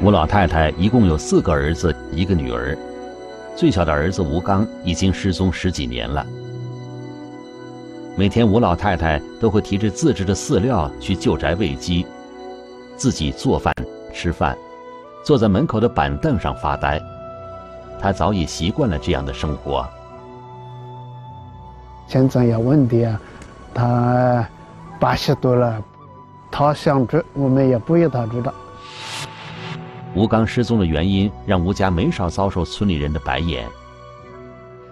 吴老太太一共有四个儿子，一个女儿，最小的儿子吴刚已经失踪十几年了。每天，吴老太太都会提着自制的饲料去旧宅喂鸡，自己做饭吃饭，坐在门口的板凳上发呆。她早已习惯了这样的生活。现在有问题啊，他八十多了，他想知，我们也不要他知道。吴刚失踪的原因让吴家没少遭受村里人的白眼。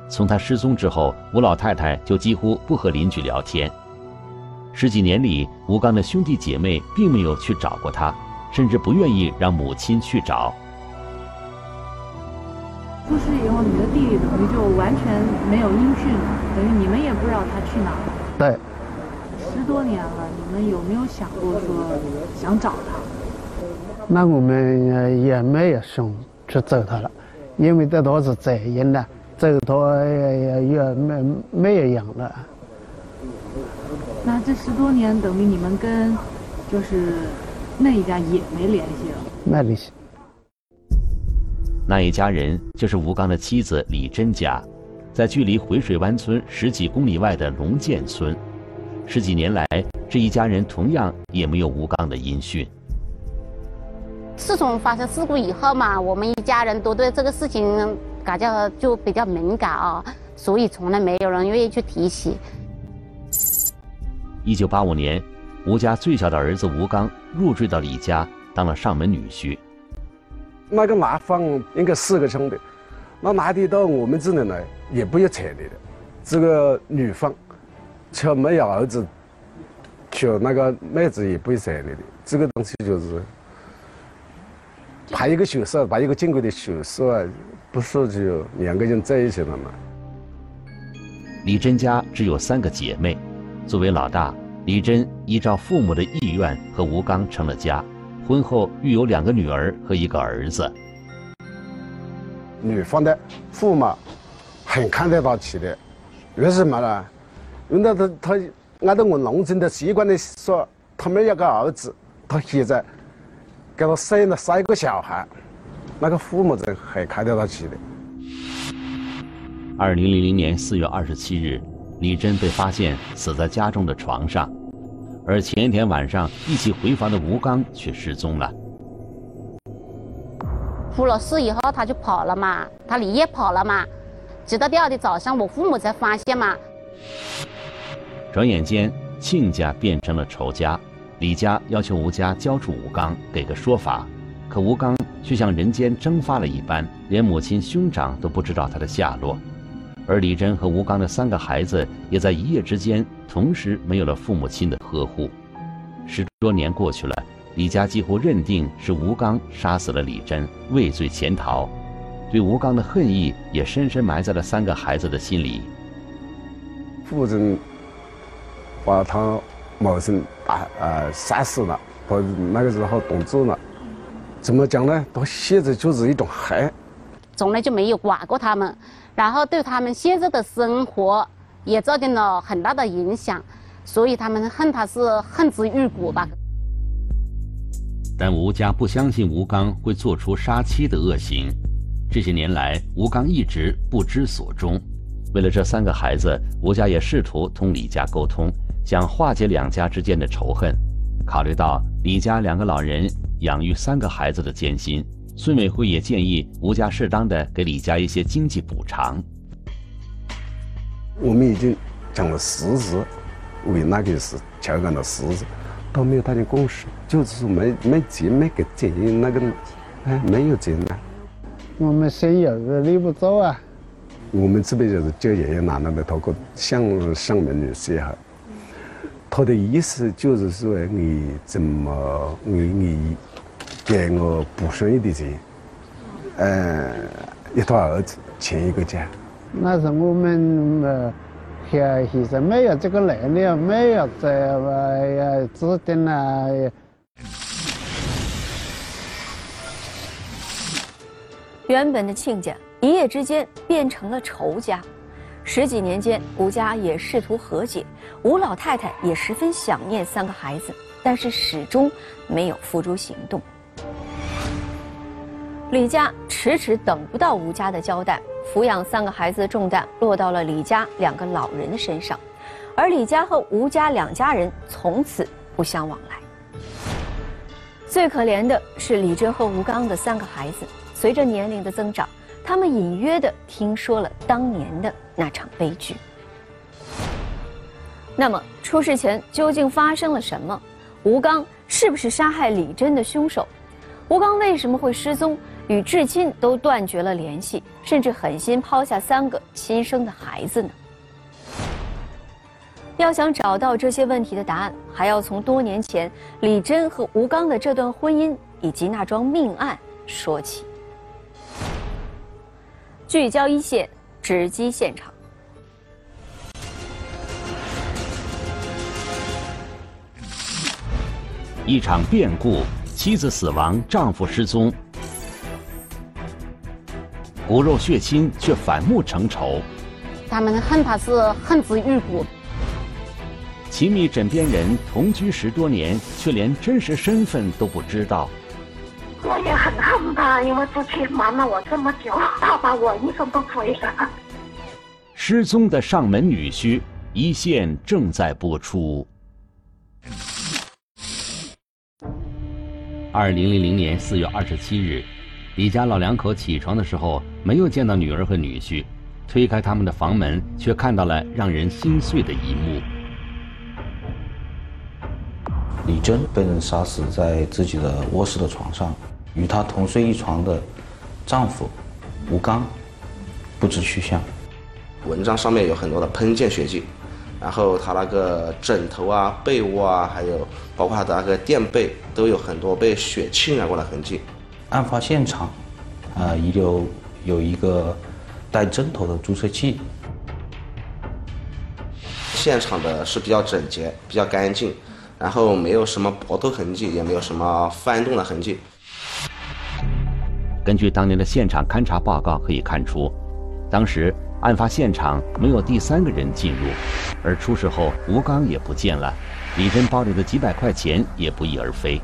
从他失踪之后，吴老太太就几乎不和邻居聊天。十几年里，吴刚的兄弟姐妹并没有去找过他，甚至不愿意让母亲去找。出事以后，你的弟弟等于就完全没有音讯了，等于你们也不知道他去哪了。对，十多年了，你们有没有想过说想找他？那我们也没有想去找他了，因为这都是责任的，走他也也没没有养了。那这十多年等于你们跟就是那一家也没联系了。没联系。那一家人就是吴刚的妻子李珍家，在距离回水湾村十几公里外的龙涧村。十几年来，这一家人同样也没有吴刚的音讯。自从发生事故以后嘛，我们一家人都对这个事情感觉就比较敏感啊，所以从来没有人愿意去提起。一九八五年，吴家最小的儿子吴刚入赘到李家，当了上门女婿。那个男方应该四个兄弟，那男的到我们这里来也不要彩礼的，这个女方却没有儿子，娶那个妹子也不要彩礼的，这个东西就是。拍一个手势，拍一个正规的手势，不是就两个人在一起了吗？李珍家只有三个姐妹，作为老大，李珍依照父母的意愿和吴刚成了家，婚后育有两个女儿和一个儿子。女方的父母很看得到起的，为什么呢？因为他他按照我农村的习惯的说，他们有个儿子，他现在。给他生了三个小孩，那个父母是很看得到起的。二零零零年四月二十七日，李珍被发现死在家中的床上，而前一天晚上一起回房的吴刚却失踪了。出了事以后，他就跑了嘛，他连夜跑了嘛，直到第二天早上，我父母才发现嘛。转眼间，亲家变成了仇家。李家要求吴家交出吴刚，给个说法，可吴刚却像人间蒸发了一般，连母亲、兄长都不知道他的下落。而李珍和吴刚的三个孩子也在一夜之间同时没有了父母亲的呵护。十多年过去了，李家几乎认定是吴刚杀死了李珍，畏罪潜逃，对吴刚的恨意也深深埋在了三个孩子的心里。父亲把他。谋生打呃杀死了，他那个时候冻住了，怎么讲呢？到现在就是一种恨，从来就没有管过他们，然后对他们现在的生活也造成了很大的影响，所以他们恨他是恨之入骨吧。但吴家不相信吴刚会做出杀妻的恶行，这些年来吴刚一直不知所终。为了这三个孩子，吴家也试图同李家沟通。想化解两家之间的仇恨，考虑到李家两个老人养育三个孩子的艰辛，村委会也建议吴家适当的给李家一些经济补偿。我们已经讲了十次，为那个事调解了十次，都没有达成共识，就是说没没钱没给钱那个，哎没有钱了。我们生有的立不住啊。我们这边就是叫爷爷奶奶的，透过向上面的时候。他的意思就是说，你怎么你你给我补上一点钱？呃，一套儿子请一个假。那是我们呃，现现在没有这个能力，没有这个资金啊。原本的亲家，一夜之间变成了仇家。十几年间，吴家也试图和解，吴老太太也十分想念三个孩子，但是始终没有付诸行动。李家迟迟等不到吴家的交代，抚养三个孩子的重担落到了李家两个老人的身上，而李家和吴家两家人从此不相往来。最可怜的是李珍和吴刚的三个孩子，随着年龄的增长，他们隐约的听说了当年的那场悲剧。那么出事前究竟发生了什么？吴刚是不是杀害李珍的凶手？吴刚为什么会失踪？与至亲都断绝了联系，甚至狠心抛下三个亲生的孩子呢？要想找到这些问题的答案，还要从多年前李珍和吴刚的这段婚姻以及那桩命案说起。聚焦一线，直击现场。一场变故，妻子死亡，丈夫失踪，骨肉血亲却反目成仇。他们恨他是恨之入骨。亲密枕边人同居十多年，却连真实身份都不知道。我也很恨他，因为之前瞒了我这么久，他把我一生都毁了。失踪的上门女婿，一线正在播出。二零零零年四月二十七日，李家老两口起床的时候，没有见到女儿和女婿，推开他们的房门，却看到了让人心碎的一幕。李珍被人杀死在自己的卧室的床上，与她同睡一床的丈夫吴刚不知去向。文章上面有很多的喷溅血迹。然后他那个枕头啊、被窝啊，还有包括他的那个垫被，都有很多被血浸染过的痕迹。案发现场，啊，遗留有一个带针头的注射器。现场的是比较整洁、比较干净，然后没有什么搏斗痕迹，也没有什么翻动的痕迹。根据当年的现场勘查报告可以看出，当时。案发现场没有第三个人进入，而出事后吴刚也不见了，李珍包里的几百块钱也不翼而飞。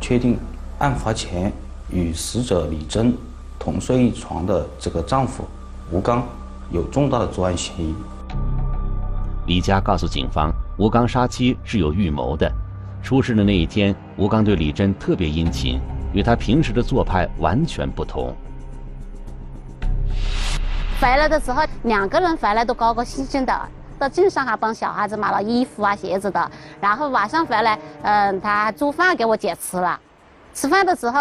确定案发前与死者李珍同睡一床的这个丈夫吴刚有重大的作案嫌疑。李佳告诉警方，吴刚杀妻是有预谋的。出事的那一天，吴刚对李珍特别殷勤，与他平时的做派完全不同。回来的时候，两个人回来都高高兴兴的，到镇上还帮小孩子买了衣服啊、鞋子的。然后晚上回来，嗯，他还做饭给我姐吃了。吃饭的时候，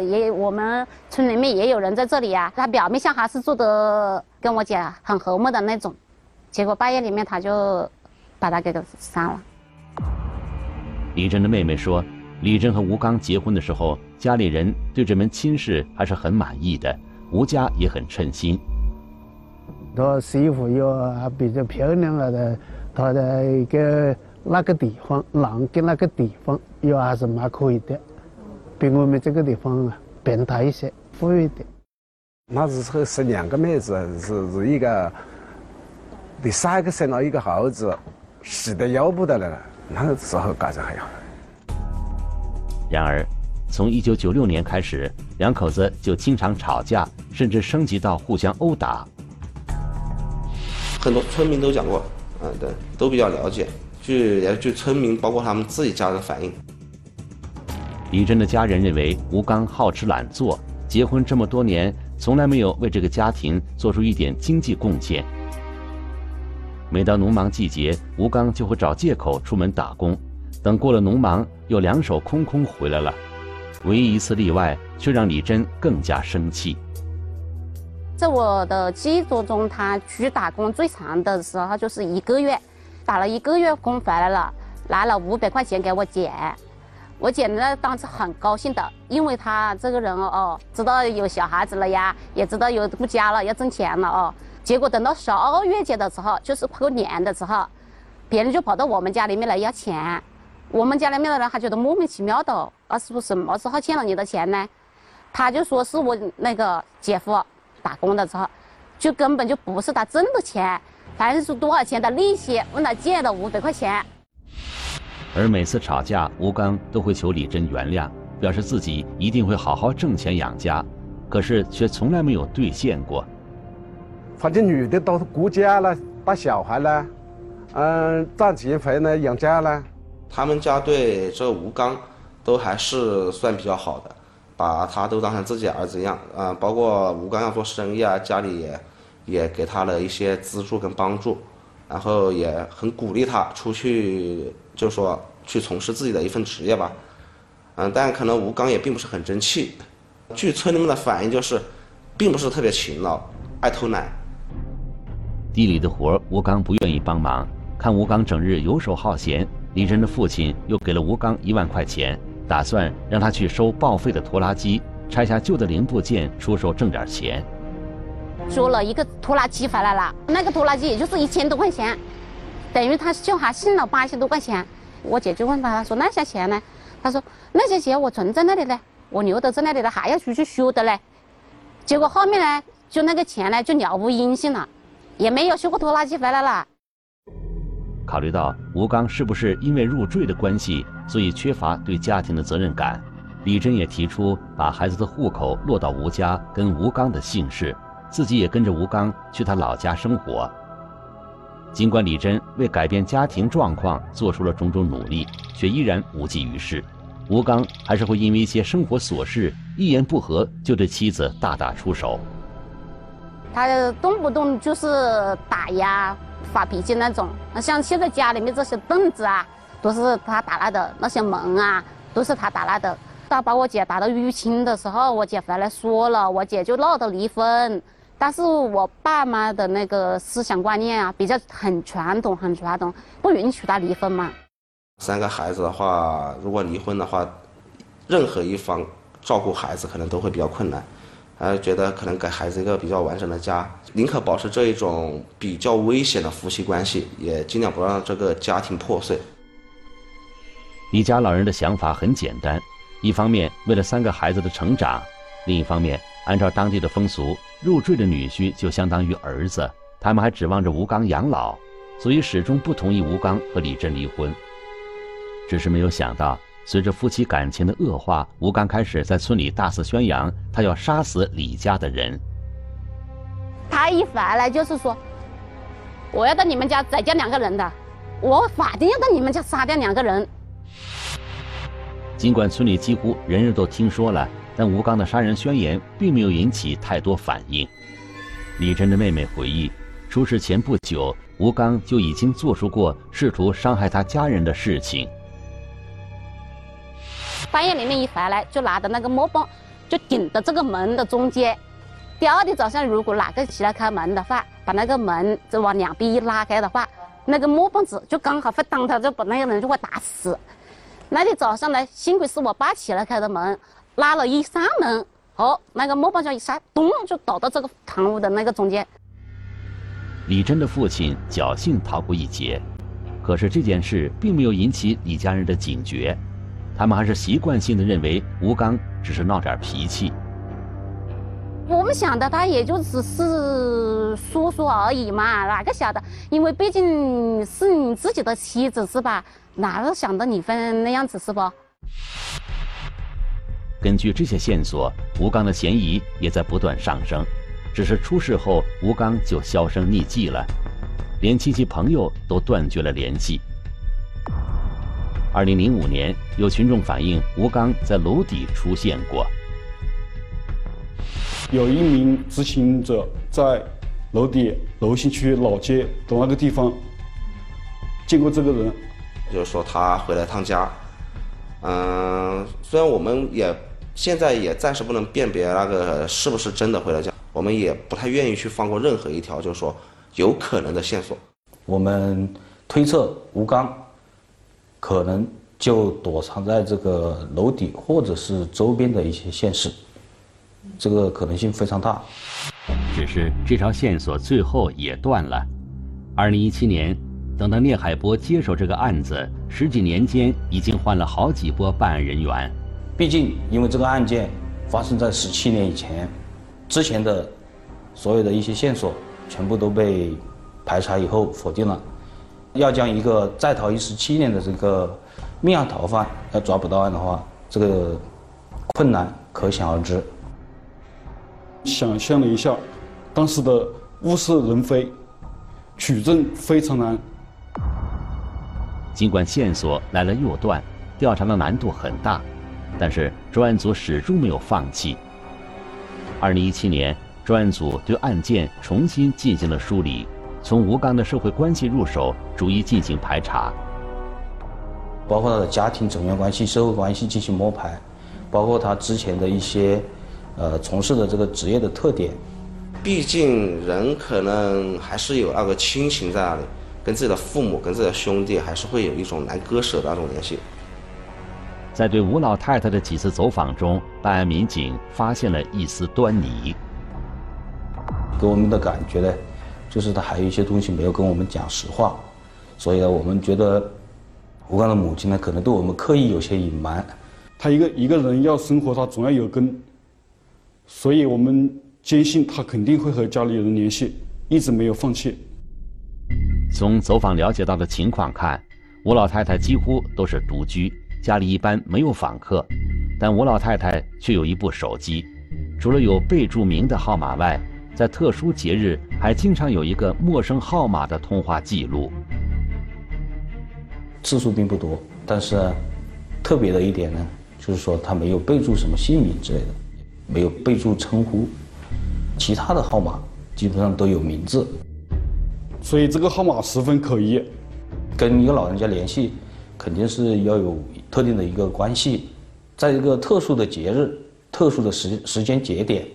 也我们村里面也有人在这里呀。他表面上还是做的跟我姐很和睦的那种，结果半夜里面他就把他给杀了。李珍的妹妹说，李珍和吴刚结婚的时候，家里人对这门亲事还是很满意的，吴家也很称心。他媳妇又比较漂亮了的，他的一个那个地方，南跟那个地方又还是蛮可以的，比我们这个地方啊变态一些，富裕点。那时候是两个妹子，是是一个第三个生了一个猴子，死的要不得了。那个时候感觉还好。然而，从一九九六年开始，两口子就经常吵架，甚至升级到互相殴打。很多村民都讲过，嗯，对，都比较了解。据也据村民，包括他们自己家人反映，李珍的家人认为吴刚好吃懒做，结婚这么多年，从来没有为这个家庭做出一点经济贡献。每到农忙季节，吴刚就会找借口出门打工，等过了农忙，又两手空空回来了。唯一一次例外，却让李珍更加生气。在我的记忆中，他去打工最长的时候就是一个月，打了一个月工回来了，拿了五百块钱给我姐，我姐呢当时很高兴的，因为他这个人哦，知道有小孩子了呀，也知道有顾家了，要挣钱了哦。结果等到十二月节的时候，就是过年的时候，别人就跑到我们家里面来要钱，我们家里面的人还觉得莫名其妙的，啊，是不是什么时候欠了你的钱呢？他就说是我那个姐夫。打工的时候，就根本就不是他挣的钱，反正是多少钱的利息，问他借的五百块钱。而每次吵架，吴刚都会求李珍原谅，表示自己一定会好好挣钱养家，可是却从来没有兑现过。反正女的都是顾家了，带小孩了，嗯，赚钱回来养家了。他们家对这吴刚都还是算比较好的，把他都当成自己儿子一样啊。包括吴刚要做生意啊，家里也也给他了一些资助跟帮助，然后也很鼓励他出去，就说去从事自己的一份职业吧。嗯，但可能吴刚也并不是很争气。据村里面的反映，就是并不是特别勤劳，爱偷懒。地里的活吴刚不愿意帮忙，看吴刚整日游手好闲。李真的父亲又给了吴刚一万块钱，打算让他去收报废的拖拉机，拆下旧的零部件出售挣点钱。说了一个拖拉机回来了，那个拖拉机也就是一千多块钱，等于他就还剩了八千多块钱。我姐就问他，他说那些钱呢？他说那些钱我存在那里呢，我留到在那里的还要出去修的嘞。结果后面呢，就那个钱呢就了无音信了，也没有修过拖拉机回来了。考虑到吴刚是不是因为入赘的关系，所以缺乏对家庭的责任感，李珍也提出把孩子的户口落到吴家，跟吴刚的姓氏，自己也跟着吴刚去他老家生活。尽管李珍为改变家庭状况做出了种种努力，却依然无济于事。吴刚还是会因为一些生活琐事，一言不合就对妻子大打出手。他动不动就是打呀。发脾气那种，像现在家里面这些凳子啊，都是他打烂的；那些门啊，都是他打烂的。他把我姐打到淤青的时候，我姐回来说了，我姐就闹得离婚。但是我爸妈的那个思想观念啊，比较很传统，很传统，不允许他离婚嘛。三个孩子的话，如果离婚的话，任何一方照顾孩子可能都会比较困难。还觉得可能给孩子一个比较完整的家，宁可保持这一种比较危险的夫妻关系，也尽量不让这个家庭破碎。李家老人的想法很简单：一方面为了三个孩子的成长，另一方面按照当地的风俗，入赘的女婿就相当于儿子，他们还指望着吴刚养老，所以始终不同意吴刚和李珍离婚。只是没有想到。随着夫妻感情的恶化，吴刚开始在村里大肆宣扬他要杀死李家的人。他一回来就是说，我要到你们家再加两个人的，我法定要到你们家杀掉两个人。尽管村里几乎人人都听说了，但吴刚的杀人宣言并没有引起太多反应。李珍的妹妹回忆，出事前不久，吴刚就已经做出过试图伤害他家人的事情。半夜里面一回来，就拿着那个木棒，就顶到这个门的中间。第二天早上，如果哪个起来开门的话，把那个门就往两边一拉开的话，那个木棒子就刚好会当他，就把那个人就会打死。那天早上呢，幸亏是我爸起来开的门，拉了一扇门，哦，那个木棒就一扇，咚就倒到这个堂屋的那个中间。李珍的父亲侥幸逃过一劫，可是这件事并没有引起李家人的警觉。他们还是习惯性的认为吴刚只是闹点脾气。我们想的他也就只是说说而已嘛，哪个晓得？因为毕竟是你自己的妻子是吧？哪个想到你会那样子是不？根据这些线索，吴刚的嫌疑也在不断上升。只是出事后，吴刚就销声匿迹了，连亲戚朋友都断绝了联系。二零零五年，有群众反映吴刚在楼底出现过。有一名知情者在楼底楼新区老街的那个地方见过这个人，就是说他回来趟家。嗯，虽然我们也现在也暂时不能辨别那个是不是真的回了家，我们也不太愿意去放过任何一条就是说有可能的线索。我们推测吴刚。可能就躲藏在这个楼底，或者是周边的一些县市，这个可能性非常大。只是这条线索最后也断了。二零一七年，等到聂海波接手这个案子，十几年间已经换了好几波办案人员。毕竟，因为这个案件发生在十七年以前，之前的所有的一些线索全部都被排查以后否定了。要将一个在逃一十七年的这个命案逃犯要抓捕到案的话，这个困难可想而知。想象了一下，当时的物是人非，取证非常难。尽管线索来了又断，调查的难度很大，但是专案组始终没有放弃。二零一七年，专案组对案件重新进行了梳理，从吴刚的社会关系入手，逐一进行排查，包括他的家庭成员关系、社会关系进行摸排，包括他之前的一些。呃，从事的这个职业的特点，毕竟人可能还是有那个亲情在那里，跟自己的父母、跟自己的兄弟，还是会有一种难割舍的那种联系。在对吴老太太的几次走访中，办案民警发现了一丝端倪。给我们的感觉呢，就是他还有一些东西没有跟我们讲实话，所以呢，我们觉得吴刚的母亲呢，可能对我们刻意有些隐瞒。他一个一个人要生活，他总要有根。所以我们坚信他肯定会和家里人联系，一直没有放弃。从走访了解到的情况看，吴老太太几乎都是独居，家里一般没有访客，但吴老太太却有一部手机，除了有备注名的号码外，在特殊节日还经常有一个陌生号码的通话记录。次数并不多，但是特别的一点呢，就是说他没有备注什么姓名之类的。没有备注称呼，其他的号码基本上都有名字，所以这个号码十分可疑。跟一个老人家联系，肯定是要有特定的一个关系，在一个特殊的节日、特殊的时时间节点，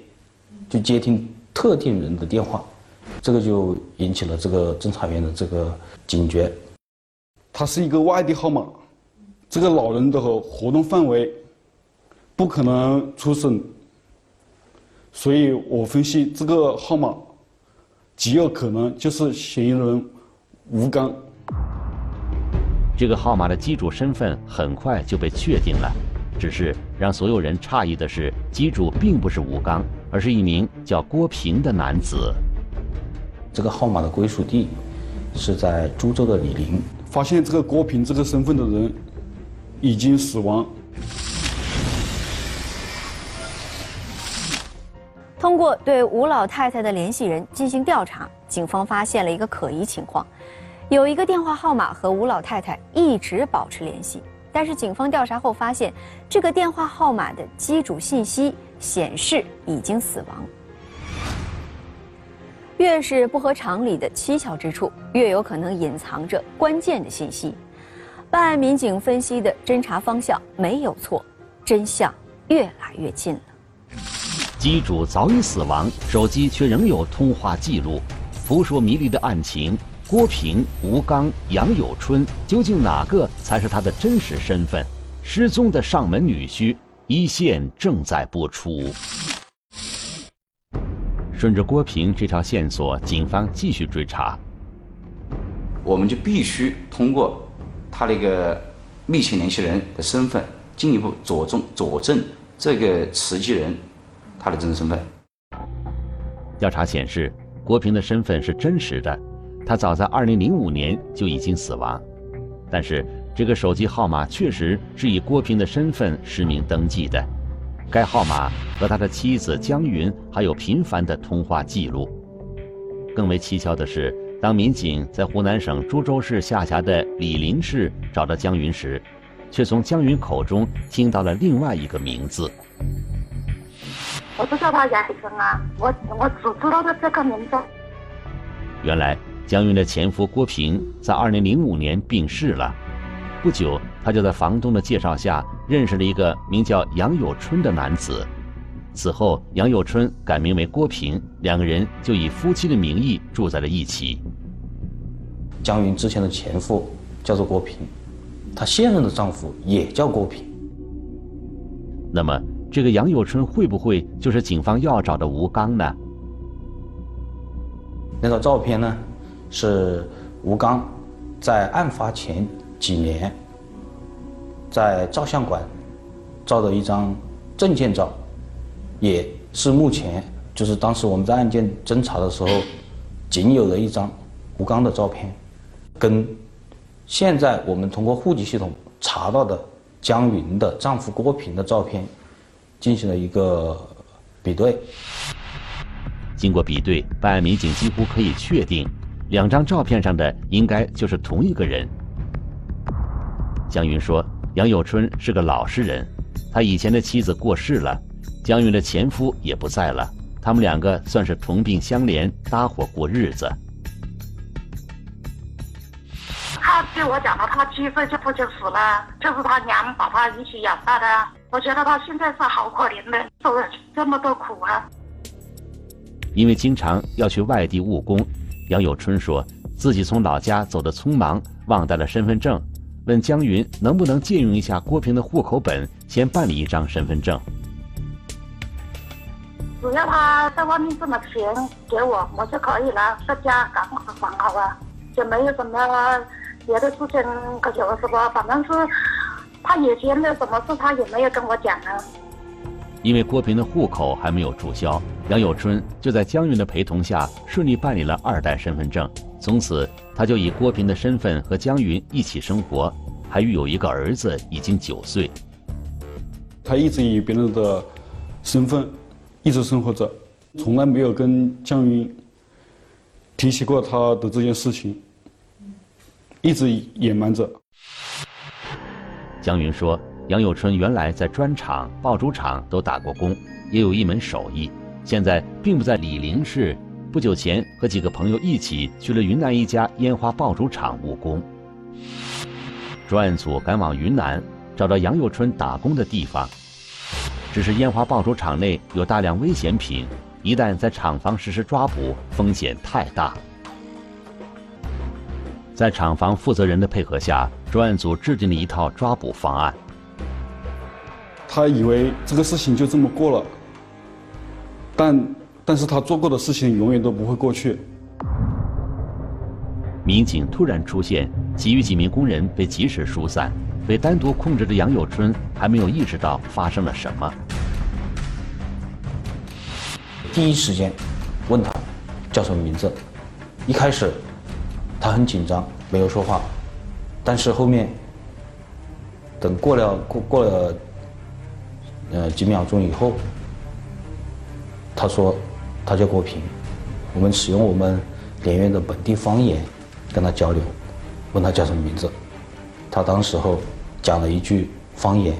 就接听特定人的电话，这个就引起了这个侦查员的这个警觉。他是一个外地号码，这个老人的活动范围不可能出省。所以我分析这个号码极有可能就是嫌疑人吴刚。这个号码的机主身份很快就被确定了，只是让所有人诧异的是，机主并不是吴刚，而是一名叫郭平的男子。这个号码的归属地是在株洲的醴陵。发现这个郭平这个身份的人已经死亡。通过对吴老太太的联系人进行调查，警方发现了一个可疑情况：有一个电话号码和吴老太太一直保持联系，但是警方调查后发现，这个电话号码的机主信息显示已经死亡。越是不合常理的蹊跷之处，越有可能隐藏着关键的信息。办案民警分析的侦查方向没有错，真相越来越近了。机主早已死亡，手机却仍有通话记录。扑朔迷离的案情，郭平、吴刚、杨有春，究竟哪个才是他的真实身份？失踪的上门女婿，一线正在播出。顺着郭平这条线索，警方继续追查。我们就必须通过他那个密切联系人的身份，进一步佐证佐证这个持机人。他的真实身份。调查显示，郭平的身份是真实的，他早在2005年就已经死亡。但是，这个手机号码确实是以郭平的身份实名登记的。该号码和他的妻子江云还有频繁的通话记录。更为蹊跷的是，当民警在湖南省株洲市下辖的醴陵市找到江云时，却从江云口中听到了另外一个名字。我不叫他杨生啊，我我只知道他这个名字。原来江云的前夫郭平在二零零五年病逝了，不久他就在房东的介绍下认识了一个名叫杨有春的男子。此后杨有春改名为郭平，两个人就以夫妻的名义住在了一起。江云之前的前夫叫做郭平，她现任的丈夫也叫郭平。那么？这个杨有春会不会就是警方要找的吴刚呢？那张照片呢，是吴刚在案发前几年在照相馆照的一张证件照，也是目前就是当时我们在案件侦查的时候仅有的一张吴刚的照片，跟现在我们通过户籍系统查到的江云的丈夫郭平的照片。进行了一个比对。经过比对，办案民警几乎可以确定，两张照片上的应该就是同一个人。江云说：“杨有春是个老实人，他以前的妻子过世了，江云的前夫也不在了，他们两个算是同病相怜，搭伙过日子。”他对我讲了，他七岁就父亲死了，就是他娘把他一起养大的。我觉得他现在是好可怜的，受了这么多苦啊。因为经常要去外地务工，杨有春说自己从老家走得匆忙，忘带了身份证，问江云能不能借用一下郭平的户口本，先办理一张身份证。只要他在外面挣了钱给我，我就可以了，在家赶快还好啊，就没有什么别的事情可有什么，反正是他以前的什么事他也没有跟我讲啊。因为郭平的户口还没有注销，杨有春就在江云的陪同下顺利办理了二代身份证。从此，他就以郭平的身份和江云一起生活，还育有一个儿子，已经九岁。他一直以别人的身份一直生活着，从来没有跟江云提起过他的这件事情，一直隐瞒着。江云说。杨有春原来在砖厂、爆竹厂都打过工，也有一门手艺。现在并不在醴陵市，不久前和几个朋友一起去了云南一家烟花爆竹厂务工。专案组赶往云南，找到杨有春打工的地方。只是烟花爆竹厂内有大量危险品，一旦在厂房实施抓捕，风险太大。在厂房负责人的配合下，专案组制定了一套抓捕方案。他以为这个事情就这么过了，但但是他做过的事情永远都不会过去。民警突然出现，其余几名工人被及时疏散，被单独控制的杨有春还没有意识到发生了什么。第一时间问他叫什么名字，一开始他很紧张，没有说话，但是后面等过了过过了。呃，几秒钟以后，他说他叫郭平，我们使用我们连云的本地方言跟他交流，问他叫什么名字，他当时候讲了一句方言，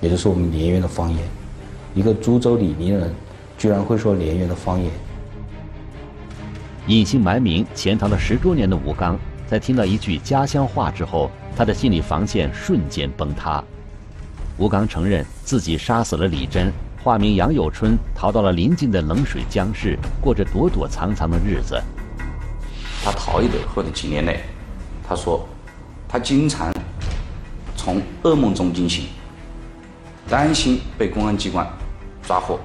也就是我们连云的方言，一个株洲醴陵人居然会说连云的方言。隐姓埋名潜逃了十多年的吴刚，在听到一句家乡话之后，他的心理防线瞬间崩塌。吴刚承认自己杀死了李珍，化名杨有春，逃到了邻近的冷水江市，过着躲躲藏藏的日子。他逃逸的后的几年内，他说，他经常从噩梦中惊醒，担心被公安机关抓获。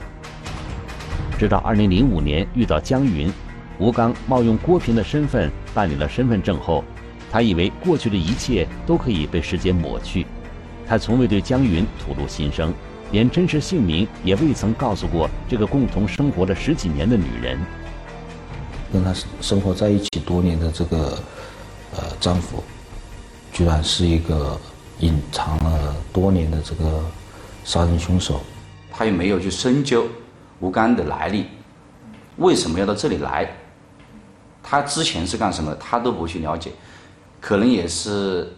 直到2005年遇到江云，吴刚冒用郭平的身份办理了身份证后，他以为过去的一切都可以被时间抹去。他从未对江云吐露心声，连真实姓名也未曾告诉过这个共同生活了十几年的女人。跟她生活在一起多年的这个呃丈夫，居然是一个隐藏了多年的这个杀人凶手。他也没有去深究吴刚的来历，为什么要到这里来？他之前是干什么？他都不去了解，可能也是。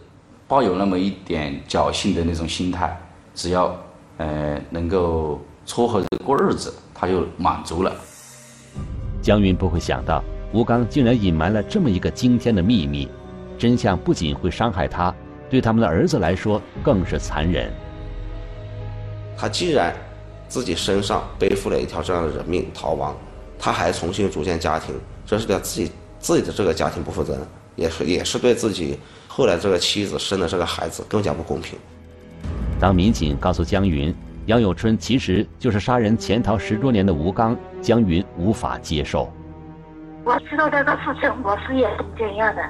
抱有那么一点侥幸的那种心态，只要呃能够撮合着过日子，他就满足了。江云不会想到，吴刚竟然隐瞒了这么一个惊天的秘密，真相不仅会伤害他，对他们的儿子来说更是残忍。他既然自己身上背负了一条这样的人命逃亡，他还重新组建家庭，这是对自己自己的这个家庭不负责任，也是也是对自己。后来，这个妻子生的这个孩子更加不公平。当民警告诉江云，杨有春其实就是杀人潜逃十多年的吴刚，江云无法接受。我知道这个事情，我是也很惊讶的，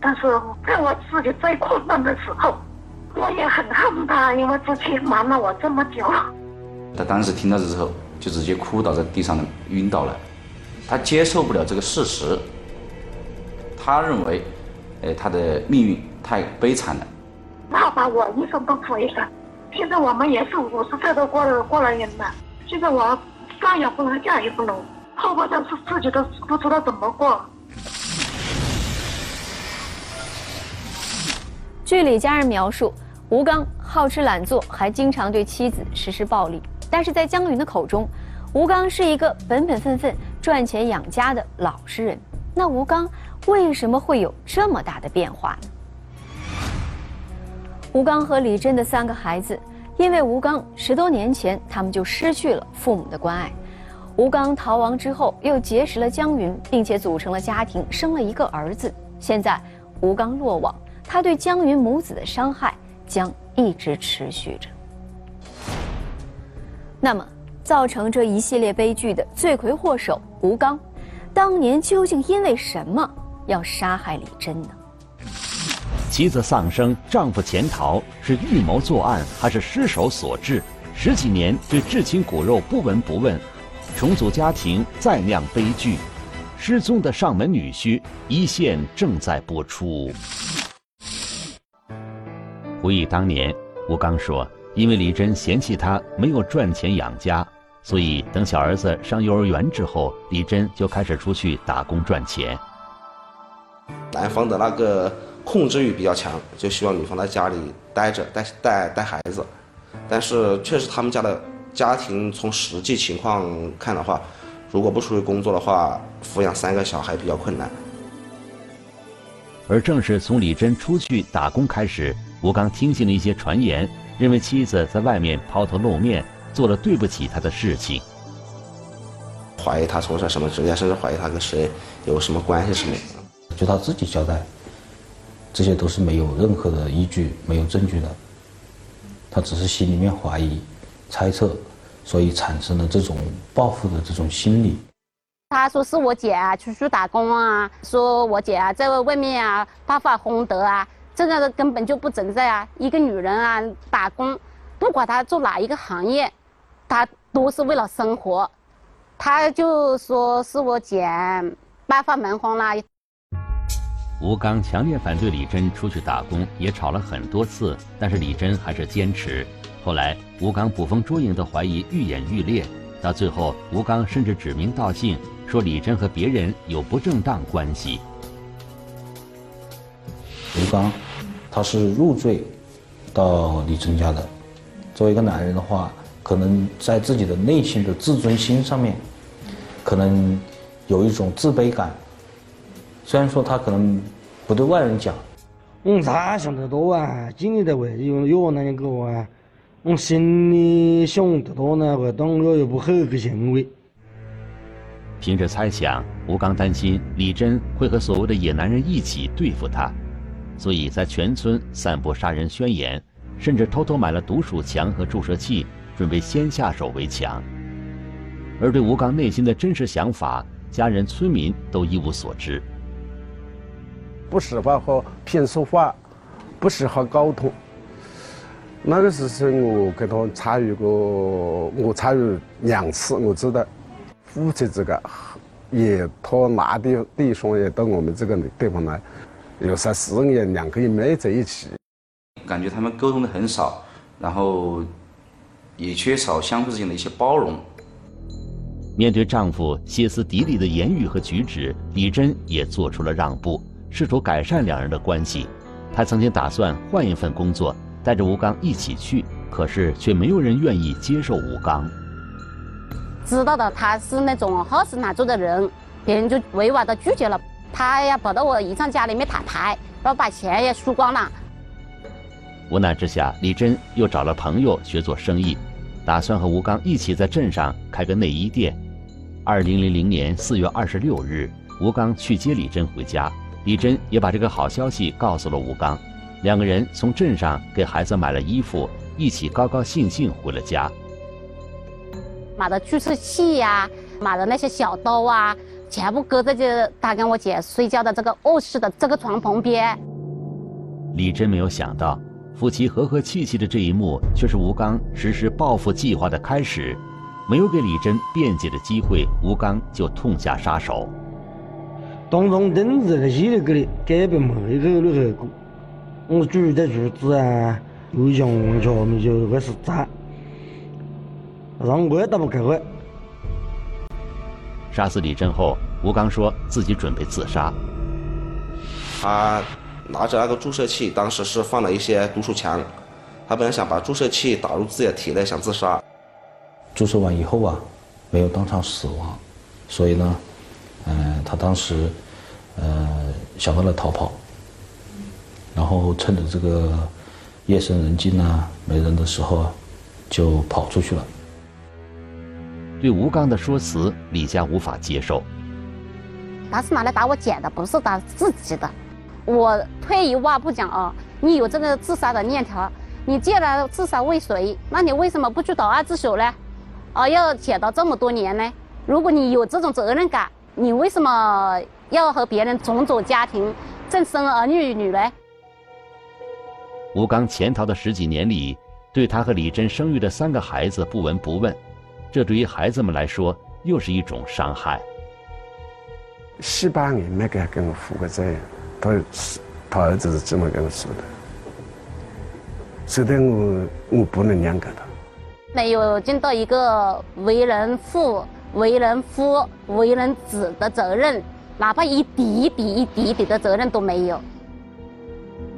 但是在我自己最困难的时候，我也很恨他，因为之前瞒了我这么久。他当时听到之后，就直接哭倒在地上晕倒了。他接受不了这个事实，他认为。呃，他的命运太悲惨了，他把我一生都毁了。现在我们也是五十岁都过了过了人了，现在我上也不能下也不能，后半生是自己都不知道怎么过。据李家人描述，吴刚好吃懒做，还经常对妻子实施暴力。但是在江云的口中，吴刚是一个本本分分赚钱养家的老实人。那吴刚为什么会有这么大的变化呢？吴刚和李真的三个孩子，因为吴刚十多年前他们就失去了父母的关爱。吴刚逃亡之后，又结识了江云，并且组成了家庭，生了一个儿子。现在吴刚落网，他对江云母子的伤害将一直持续着。那么，造成这一系列悲剧的罪魁祸首吴刚，当年究竟因为什么要杀害李真呢？妻子丧生，丈夫潜逃，是预谋作案还是失手所致？十几年对至亲骨肉不闻不问，重组家庭再酿悲剧。失踪的上门女婿一线正在播出。回忆当年，吴刚说。因为李珍嫌弃他没有赚钱养家，所以等小儿子上幼儿园之后，李珍就开始出去打工赚钱。南方的那个控制欲比较强，就希望女方在家里待着，带带带孩子。但是确实他们家的家庭从实际情况看的话，如果不出去工作的话，抚养三个小孩比较困难。而正是从李珍出去打工开始，吴刚听信了一些传言。认为妻子在外面抛头露面，做了对不起他的事情，怀疑他从事什么职业，甚至怀疑他跟谁有什么关系什么。就他自己交代，这些都是没有任何的依据、没有证据的。他只是心里面怀疑、猜测，所以产生了这种报复的这种心理。他说是我姐啊，出去打工啊，说我姐啊在外面啊大发红德啊。这个根本就不存在啊！一个女人啊，打工，不管她做哪一个行业，她都是为了生活。他就说是我姐八发门风啦。吴刚强烈反对李珍出去打工，也吵了很多次，但是李珍还是坚持。后来吴刚捕风捉影的怀疑愈演愈烈，到最后吴刚甚至指名道姓说李珍和别人有不正当关系。吴刚。他是入赘到李珍家的。作为一个男人的话，可能在自己的内心的自尊心上面，可能有一种自卑感。虽然说他可能不对外人讲，我咋想得多啊？经历的会有有那样个啊？我心里想得多呢，会当我有不好的行为。凭着猜想，吴刚担心李珍会和所谓的野男人一起对付他。所以在全村散布杀人宣言，甚至偷偷买了毒鼠强和注射器，准备先下手为强。而对吴刚内心的真实想法，家人、村民都一无所知。不喜欢和平说话，不适合沟通。那个时候我跟他参与过，我参与两次，我知道夫妻这个也他拿的地方也到我们这个地方来。有三四年，两个人没在一起，感觉他们沟通的很少，然后也缺少相互之间的一些包容。面对丈夫歇斯底里的言语和举止，李珍也做出了让步，试图改善两人的关系。他曾经打算换一份工作，带着吴刚一起去，可是却没有人愿意接受吴刚。知道的他是那种好吃懒做的人，别人就委婉的拒绝了。他呀跑到我姨丈家里面打牌，然后把钱也输光了。无奈之下，李珍又找了朋友学做生意，打算和吴刚一起在镇上开个内衣店。二零零零年四月二十六日，吴刚去接李珍回家，李珍也把这个好消息告诉了吴刚，两个人从镇上给孩子买了衣服，一起高高兴兴回了家。买的注射器呀，买的那些小刀啊。全部搁在这他跟我姐睡觉的这个卧室的这个床旁边。李珍没有想到，夫妻和和气气的这一幕，却是吴刚实施报复计划的开始。没有给李珍辩解的机会，吴刚就痛下杀手。当场钉子那些那个的，根本没考虑后果。我煮的竹子啊，又用下面就开始砸，让我都不开会。杀死李振后，吴刚说自己准备自杀。他拿着那个注射器，当时是放了一些毒鼠强，他本来想把注射器打入自己的体内，想自杀。注射完以后啊，没有当场死亡，所以呢，嗯，他当时，呃，想到了逃跑，然后趁着这个夜深人静啊、没人的时候啊，就跑出去了。对吴刚的说辞，李佳无法接受。他是拿来打我姐的，不是打自己的。我退一万步讲啊，你有这个自杀的念头，你既然自杀未遂，那你为什么不去投案自首呢？啊，要潜到这么多年呢？如果你有这种责任感，你为什么要和别人种种家庭，正生儿育女呢？吴刚潜逃的十几年里，对他和李珍生育的三个孩子不闻不问。这对于孩子们来说，又是一种伤害。十八年没给他跟我负过责任，他是他儿子是这么跟我说的，说的我我不能谅解他。没有尽到一个为人父、为人夫、为人子的责任，哪怕一滴滴、一滴滴的责任都没有。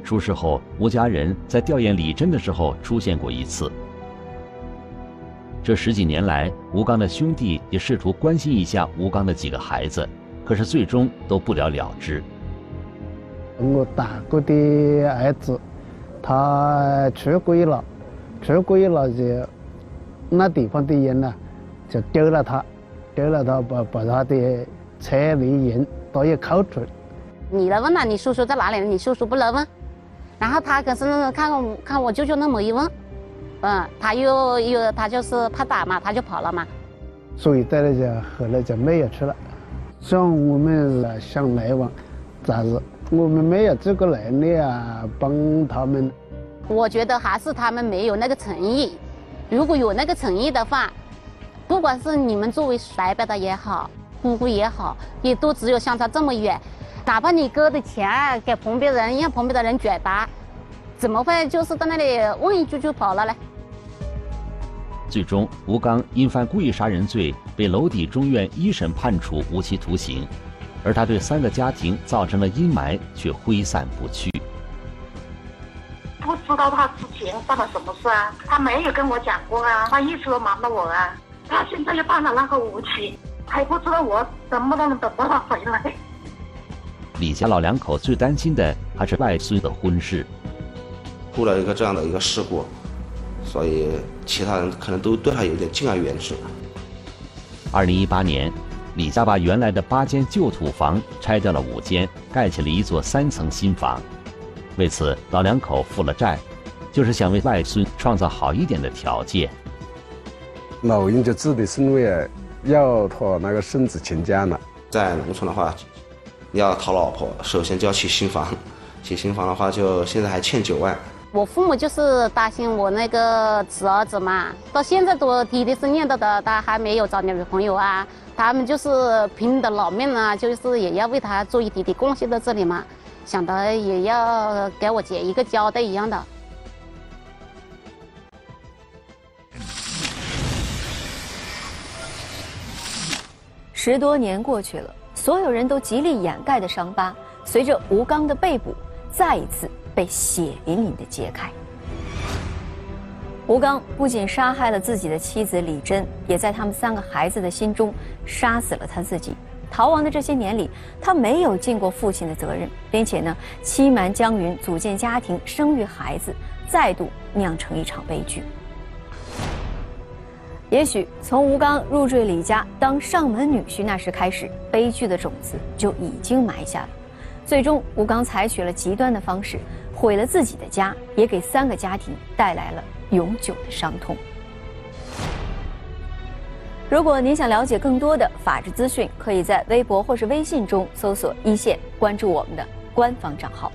出事后，吴家人在吊唁李真的时候出现过一次。这十几年来，吴刚的兄弟也试图关心一下吴刚的几个孩子，可是最终都不了了之。我大哥的儿子，他出轨了，出轨了就那地方的人呢，就丢了他，丢了他，把把他的车里人都要扣住。你来问了，你叔叔在哪里？你叔叔不来问，然后他可是看我看我舅舅那么一问。嗯，他又又他就是怕打嘛，他就跑了嘛。所以在那就后来就没有去了。像我们想来往，咋子？我们没有这个能力啊，帮他们。我觉得还是他们没有那个诚意。如果有那个诚意的话，不管是你们作为伯伯的也好，姑姑也好，也都只有相差这么远。哪怕你哥的钱给旁边人，让旁边的人转达，怎么会就是在那里问一句就跑了呢？最终，吴刚因犯故意杀人罪，被娄底中院一审判处无期徒刑，而他对三个家庭造成的阴霾却挥散不去。不知道他之前犯了什么事啊？他没有跟我讲过啊，他一直都瞒着我啊。他现在又办了那个五期，还不知道我能不能等到他回来。李家老两口最担心的还是外孙的婚事，出了一个这样的一个事故。所以，其他人可能都对他有点敬而远之。二零一八年，李家把原来的八间旧土房拆掉了五间，盖起了一座三层新房。为此，老两口负了债，就是想为外孙创造好一点的条件。老人就自己身位要他那个孙子成家了。在农村的话，你要讨老婆，首先就要起新房，起新房的话，就现在还欠九万。我父母就是担心我那个侄儿子嘛，到现在都天天是念叨的，他还没有找女朋友啊。他们就是拼的老命啊，就是也要为他做一点点贡献在这里嘛，想的也要给我姐一个交代一样的。十多年过去了，所有人都极力掩盖的伤疤，随着吴刚的被捕，再一次。被血淋淋的揭开。吴刚不仅杀害了自己的妻子李珍，也在他们三个孩子的心中杀死了他自己。逃亡的这些年里，他没有尽过父亲的责任，并且呢，欺瞒江云组建家庭、生育孩子，再度酿成一场悲剧。也许从吴刚入赘李家当上门女婿那时开始，悲剧的种子就已经埋下了。最终，吴刚采取了极端的方式。毁了自己的家，也给三个家庭带来了永久的伤痛。如果您想了解更多的法治资讯，可以在微博或是微信中搜索“一线”，关注我们的官方账号。